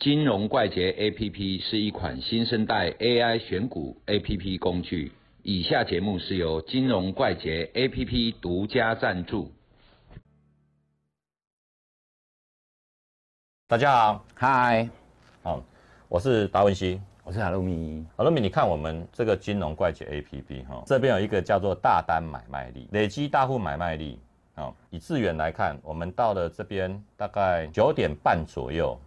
金融怪杰 APP 是一款新生代 AI 选股 APP 工具。以下节目是由金融怪杰 APP 独家赞助。大家好，嗨，好，我是达文西。我是海陆米。好了，米，你看我们这个金融怪杰 APP 哈，这边有一个叫做大单买卖力，累积大户买卖力。好，以资源来看，我们到了这边大概九点半左右，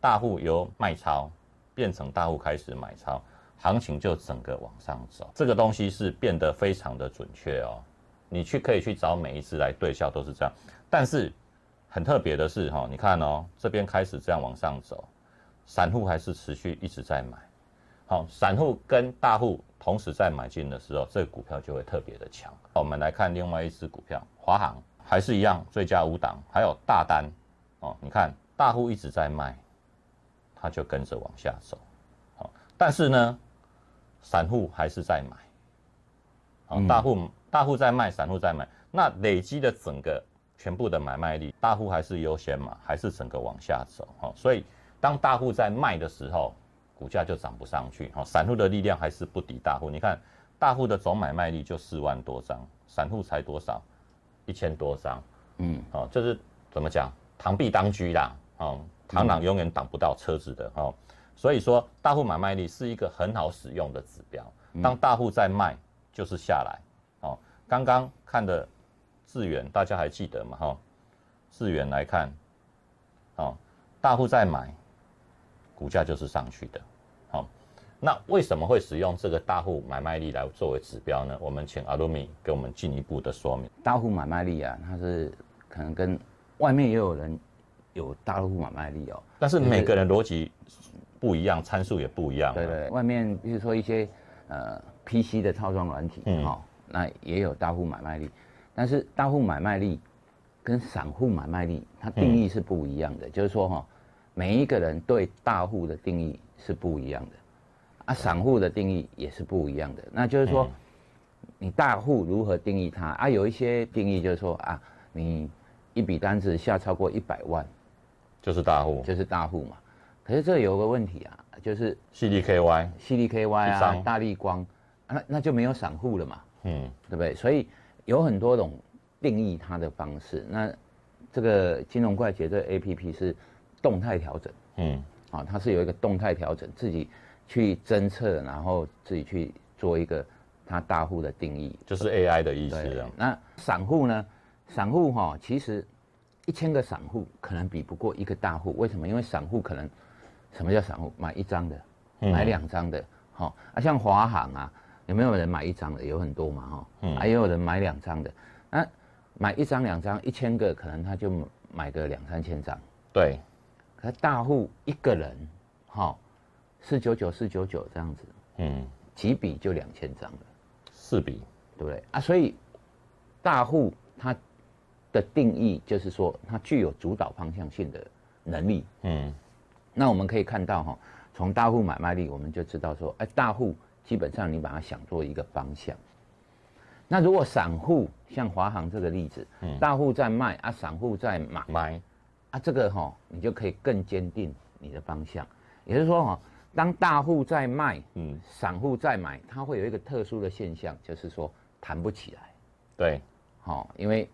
大户由卖超变成大户开始买超，行情就整个往上走。这个东西是变得非常的准确哦。你去可以去找每一只来对效，都是这样。但是很特别的是哈，你看哦，这边开始这样往上走。散户还是持续一直在买，好，散户跟大户同时在买进的时候，这个股票就会特别的强。我们来看另外一只股票，华航还是一样，最佳五档，还有大单哦。你看大户一直在卖，它就跟着往下走，好，但是呢，散户还是在买，好，大户大户在卖，散户在买，那累积的整个全部的买卖力，大户还是优先嘛，还是整个往下走，好，所以。当大户在卖的时候，股价就涨不上去。好，散户的力量还是不敌大户。你看，大户的总买卖力就四万多张，散户才多少？一千多张。嗯，好，就是怎么讲？螳臂当车啦。哦，螳螂永远挡不到车子的。哦，所以说大户买卖力是一个很好使用的指标。当大户在卖，就是下来。哦，刚刚看的智源，大家还记得吗？哈，智源来看，哦，大户在买。股价就是上去的，好，那为什么会使用这个大户买卖力来作为指标呢？我们请阿鲁米给我们进一步的说明。大户买卖力啊，它是可能跟外面也有人有大户买卖力哦，但是每个人逻辑不一样，参数也不一样。对对，外面比如说一些呃 PC 的套装软体，哈，那也有大户买卖力，但是大户买卖力跟散户买卖力它定义是不一样的，就是说哈。每一个人对大户的定义是不一样的，啊，散户的定义也是不一样的。那就是说，你大户如何定义它啊？有一些定义就是说啊，你一笔单子下超过一百万，就是大户，就是大户嘛。可是这有个问题啊，就是 C D K Y、C D K Y 啊，大力光，那那就没有散户了嘛，嗯，对不对？所以有很多种定义它的方式。那这个金融怪杰这 A P P 是。动态调整，嗯，啊，它是有一个动态调整，自己去侦测，然后自己去做一个它大户的定义，就是 AI 的意思。那散户呢？散户哈，其实一千个散户可能比不过一个大户。为什么？因为散户可能什么叫散户？买一张的，买两张的，哈啊，像华航啊，有没有人买一张的？有很多嘛，哈，嗯，还有人买两张的。那买一张两张，一千个可能他就买个两三千张，对。可大户一个人，哈，四九九四九九这样子，嗯，几笔就两千张了，四笔，对不对啊？所以大户他的定义就是说，它具有主导方向性的能力，嗯。那我们可以看到哈，从大户买卖力，我们就知道说，哎，大户基本上你把它想做一个方向。那如果散户像华航这个例子，嗯，大户在卖啊，散户在买买。啊，这个哈，你就可以更坚定你的方向。也就是说哈，当大户在卖，嗯，散户在买，它会有一个特殊的现象，就是说弹不起来。对，好，因为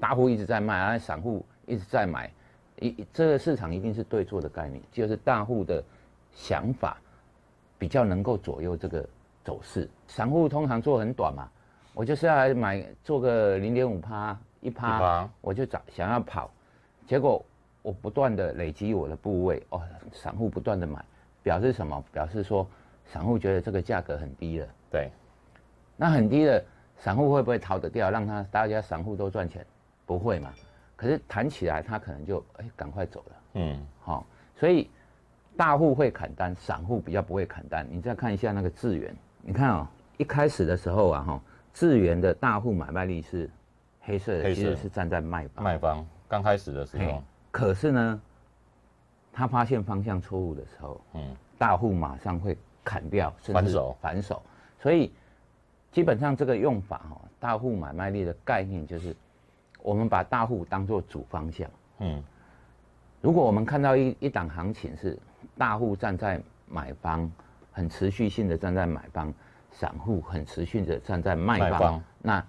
大户一直在卖，而散户一直在买，一这个市场一定是对错的概念，就是大户的想法比较能够左右这个走势。散户通常做很短嘛，我就是要来买做个零点五趴一趴，我就找想要跑。结果我不断的累积我的部位哦，散户不断的买，表示什么？表示说散户觉得这个价格很低了。对，那很低的散户会不会逃得掉？让他大家散户都赚钱？不会嘛？可是弹起来他可能就哎赶快走了。嗯，好，所以大户会砍单，散户比较不会砍单。你再看一下那个智源，你看哦，一开始的时候啊哈，智源的大户买卖力是黑色的，其实是站在卖方。卖方。刚开始的时候，可是呢，他发现方向错误的时候，嗯，大户马上会砍掉，反手，反手。所以基本上这个用法哈，大户买卖力的概念就是，我们把大户当做主方向，嗯，如果我们看到一一档行情是大户站在买方，很持续性的站在买方，散户很持续的站在卖方，那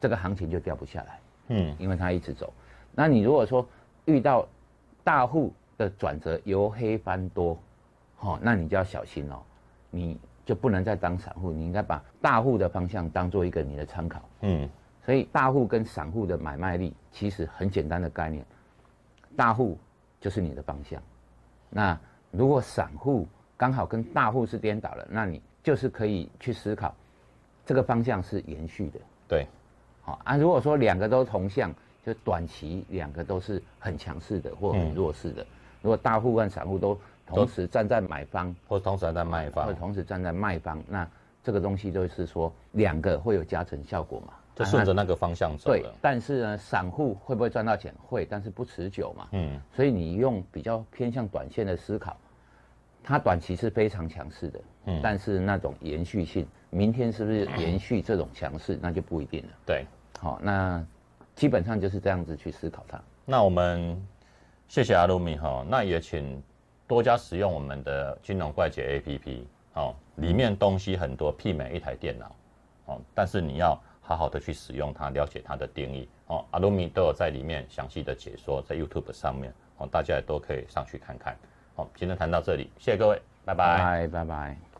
这个行情就掉不下来，嗯，因为它一直走。那你如果说遇到大户的转折由黑翻多，哦，那你就要小心哦，你就不能再当散户，你应该把大户的方向当做一个你的参考。嗯，所以大户跟散户的买卖力其实很简单的概念，大户就是你的方向。那如果散户刚好跟大户是颠倒了，那你就是可以去思考，这个方向是延续的。对，好啊，如果说两个都同向，就短期两个都是很强势的或很弱势的。如果大户跟散户都同时站在买方，或同时站在卖或方或，同时站在卖方，那这个东西就是说两个会有加成效果嘛？就啊顺着那个方向走对了，。但是呢，散户会不会赚到钱？会，但是不持久嘛。嗯，所以你用比较偏向短线的思考，它短期是非常强势的，嗯但是那种延续性，明天是不是 延续这种强势，那就不一定了。对。好，那基本上就是这样子去思考它。那我们谢谢阿鲁米哈，那也请多加使用我们的金融怪杰 APP 哦，里面东西很多，媲美一台电脑哦，但是你要好好的去使用它，了解它的定义哦。阿鲁米都有在里面详细的解说，在 YouTube 上面哦，大家也都可以上去看看。好、今天谈到这里，谢谢各位，拜拜拜拜。